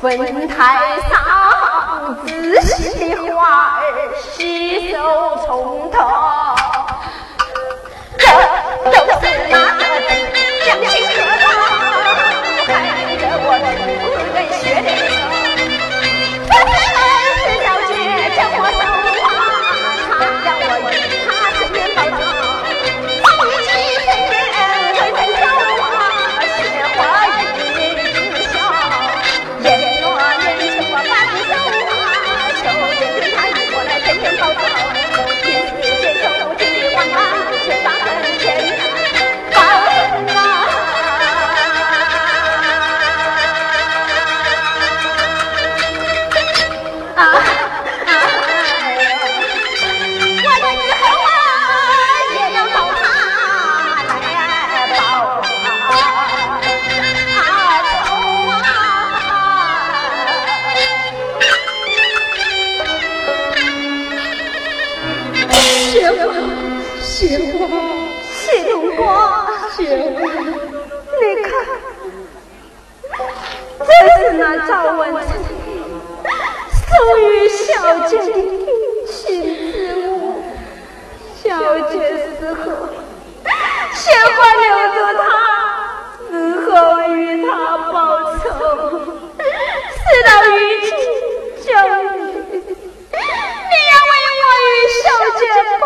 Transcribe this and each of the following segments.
分开嫂子信的花儿携手从头雪冬瓜，雪冬，你看，这是那赵文成送与小姐的定亲之物。小姐死后，先花留着他，死后与他报仇，事到如今。小姐，你要为我与小姐报。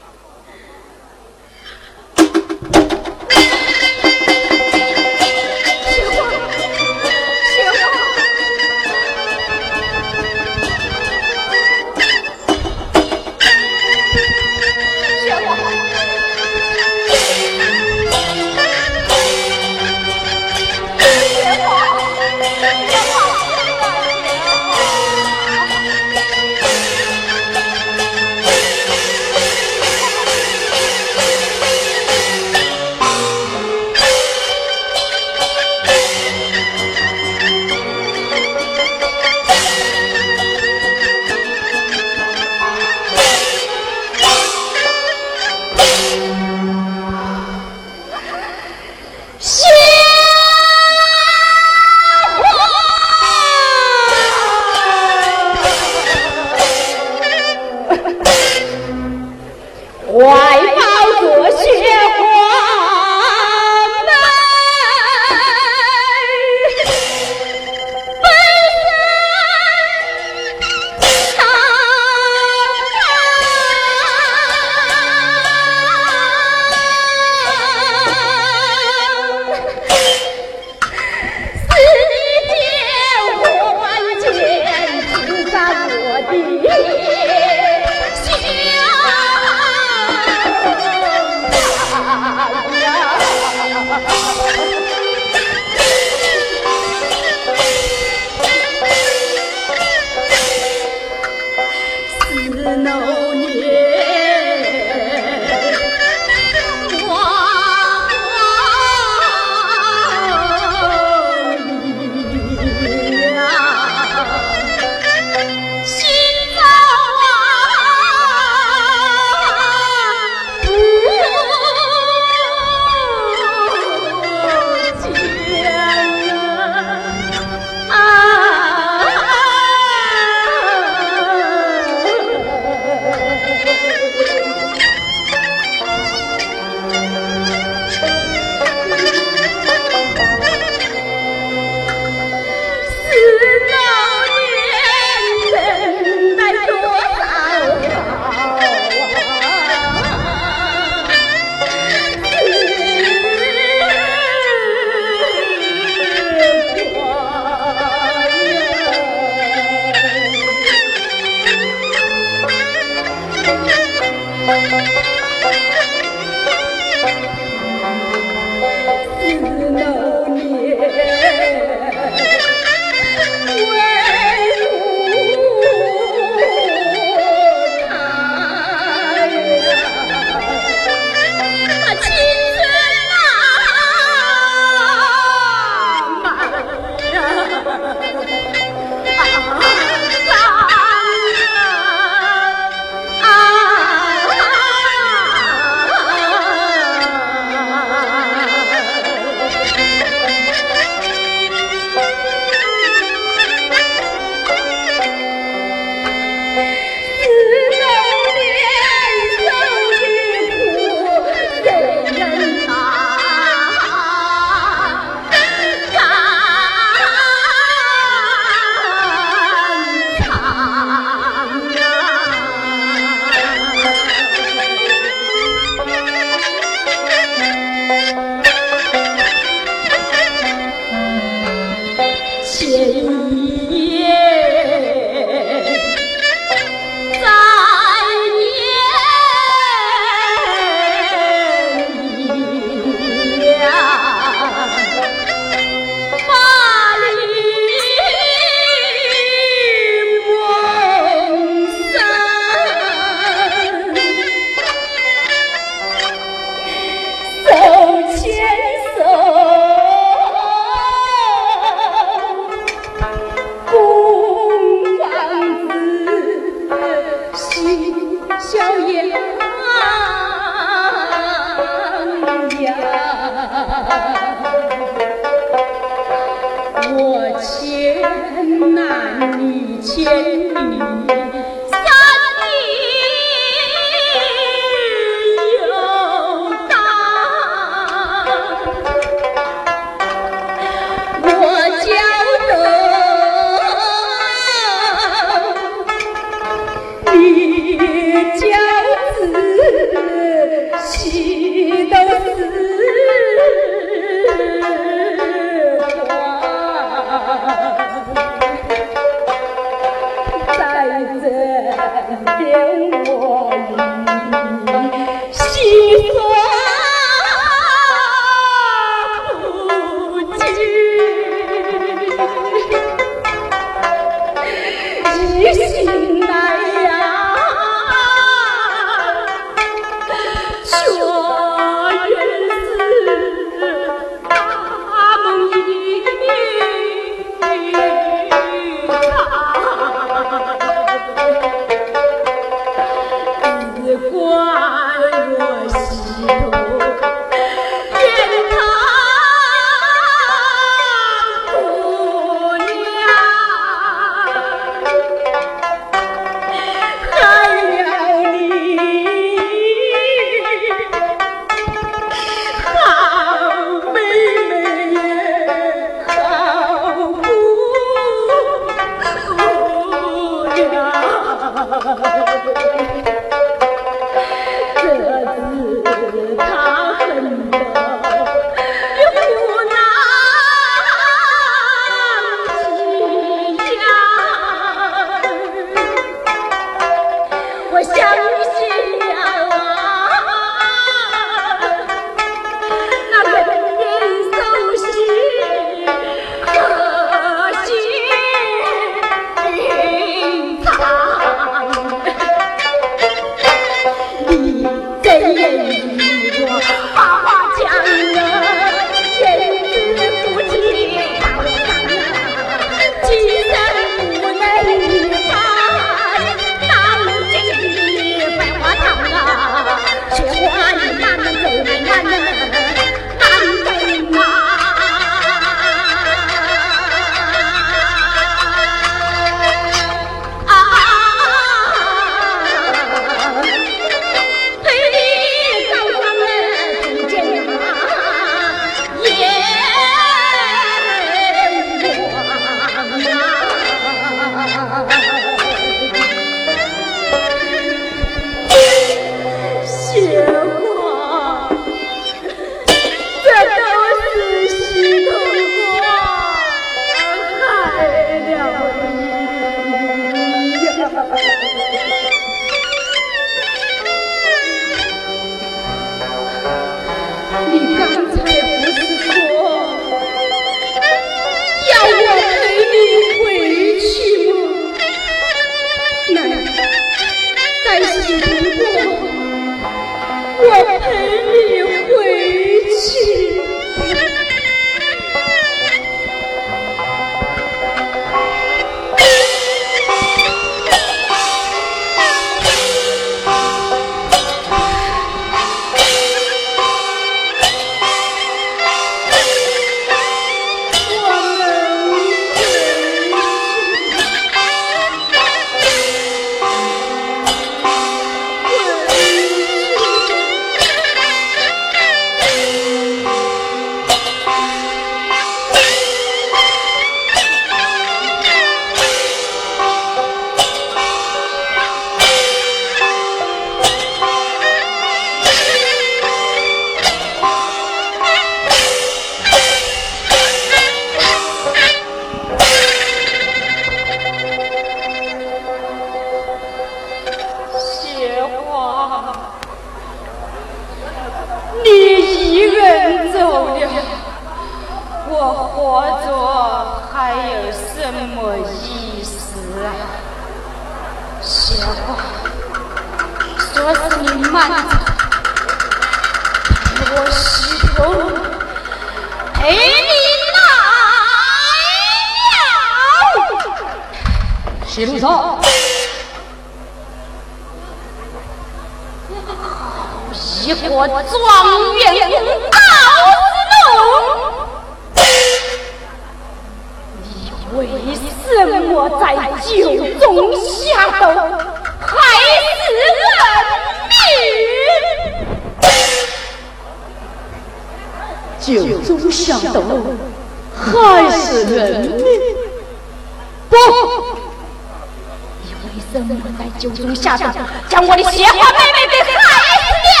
你为什么在酒中下斗，将我的鲜花妹妹给害死了？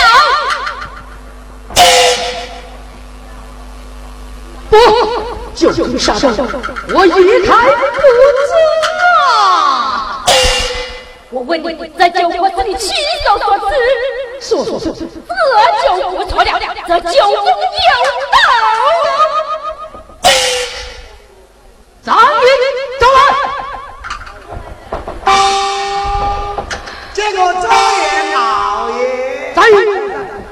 不，九州下斗，我一概不知啊！我问你，在酒国是你亲手所赐？说说说，这就不错了，这九中有道。张云，这个周爷老爷，张云，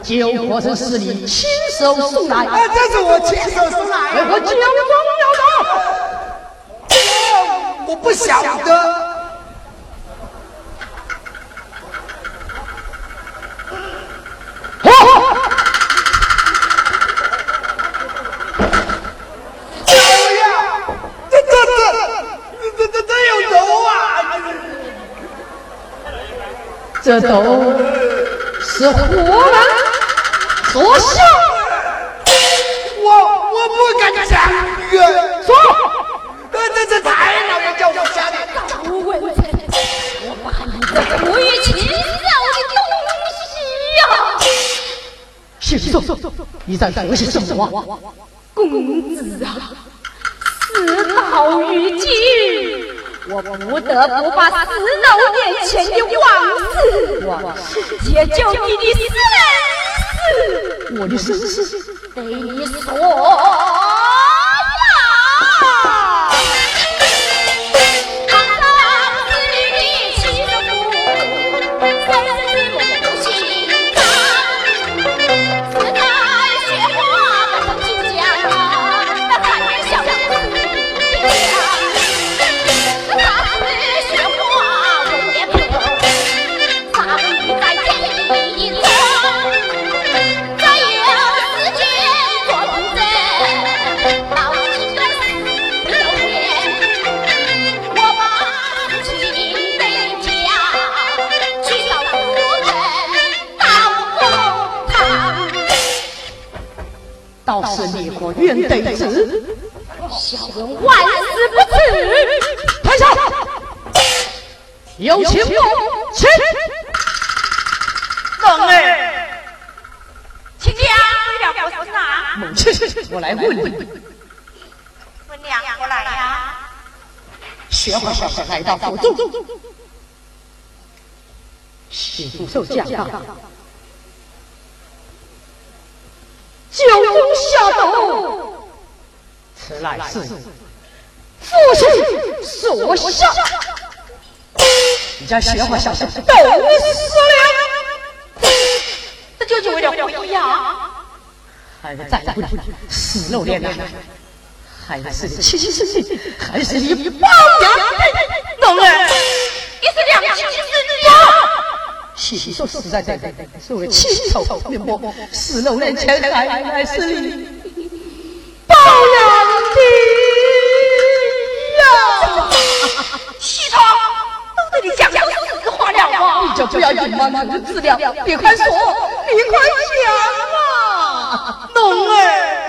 九国是是你亲手送来？啊，这是我亲手送来。我酒中有道。我不晓得。这都是活人所秀，我我不敢相信。说，这这太老爷叫我下的。赵文成，我把你这不与禽兽的东西呀！行走，你在何些什么？公子啊，事到如今。我不得不把死老年前的往事，解救你的生死。我的生死被你所愿得子，小人万死不辞。台下，有请母亲。龙儿，请讲了不是哪？母亲，我来问你。问娘过来呀。雪花小姐来到府中，媳妇受驾到。乃是父亲所下。你家雪花小姐都死了，这究竟为了何呀？孩子再不死肉脸呐，还是你亲生的，还是你包养的？龙儿，你是良心之子。细细说实在的，所谓亲头面薄，死肉脸前还还是你你讲讲实话了吗！你就不要隐瞒你的资料，你快说，你快讲啊！龙儿。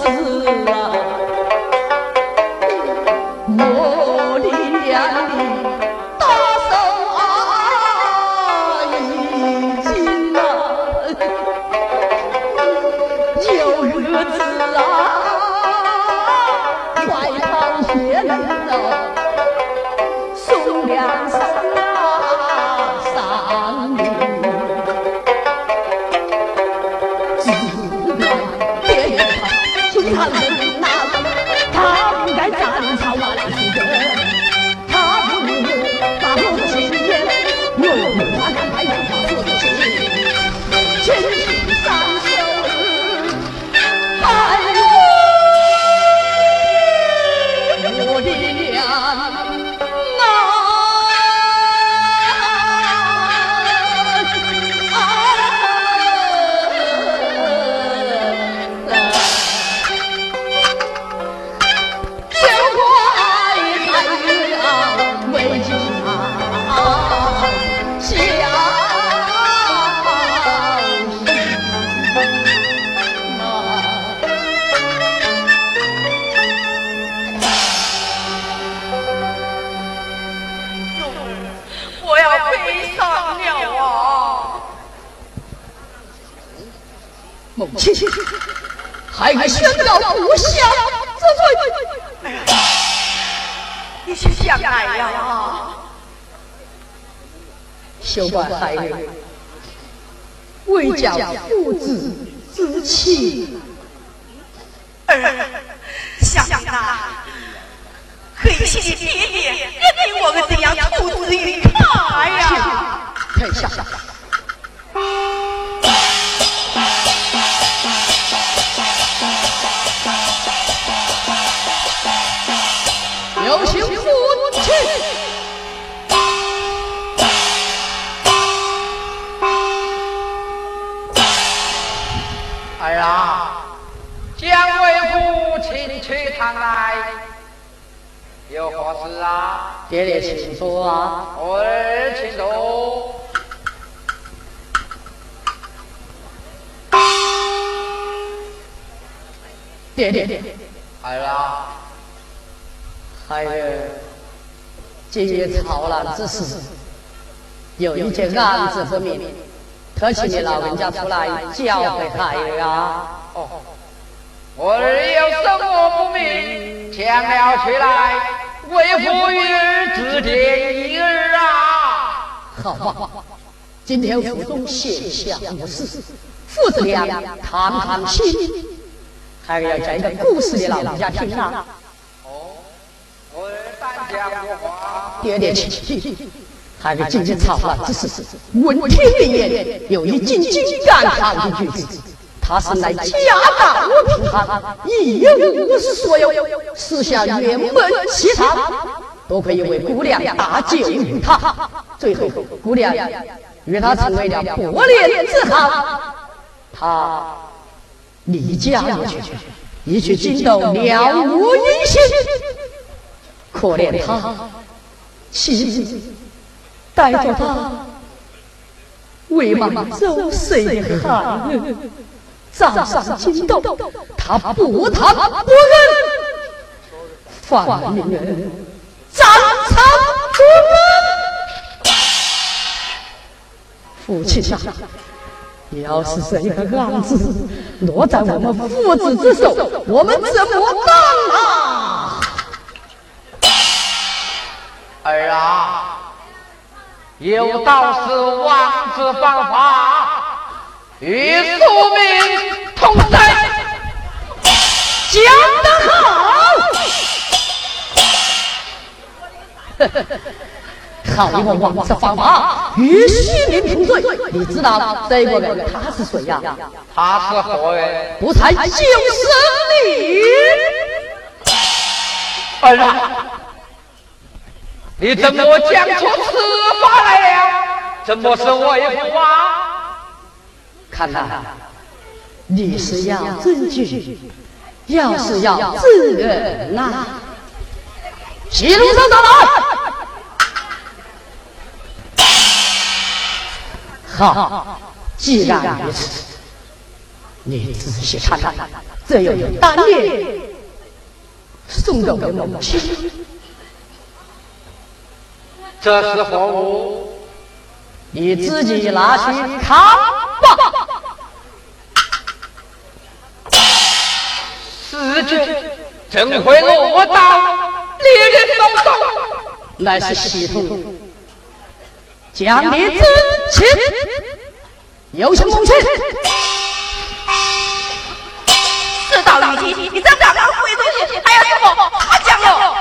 死了。我还宣告不孝之罪。你去想来呀！休怪孩儿未教父子之情。儿，想来，可以谢谢爹爹，也给我们这样父子愉快呀！退下。去堂来，有何事啊？爹爹，请坐啊。儿请坐。爹爹，儿啊。孩儿今日操难之时，有一件案子不明，特请你老人家出来教诲孩儿啊。哦，我有什么不明，将了去来，为父与儿指点一二啊。好吧，今天府中闲暇无事，父子俩谈谈心，孩儿要讲一个故事给老人家听啊。爹爹请起，还是今日草了之事。闻听里言，有一进京赶考的举子，他是来家道贫寒，一无所有，私下原本其他，多亏一位姑娘搭救于他，最后姑娘与他成为了伯联之好，他离家而去，一去惊动了无音信。可怜他，妻子带着他为满周岁孩儿，早上惊动，他不疼不忍，反令人斩草除根。父亲啊，要是这个案子落在我们父子之手，我们怎么办啊？儿啊，有道是王子犯法与庶民同罪，讲得好！好一个王子犯法与庶民同罪，你知道这个人他是谁呀？他是何人？不才就是你，儿啊！你怎么讲出此话来了？怎么是为父啊？看来你是要证据，要是要证人呐，齐龙上上来。好，既然如此，你仔细看看，这有单列送给我母亲。这是何物？你自己拿去看吧。之之，真会落到烈人手中，乃是系统将你有请公孙。知道？了，你你这么大的贵东西还要给我他抢了？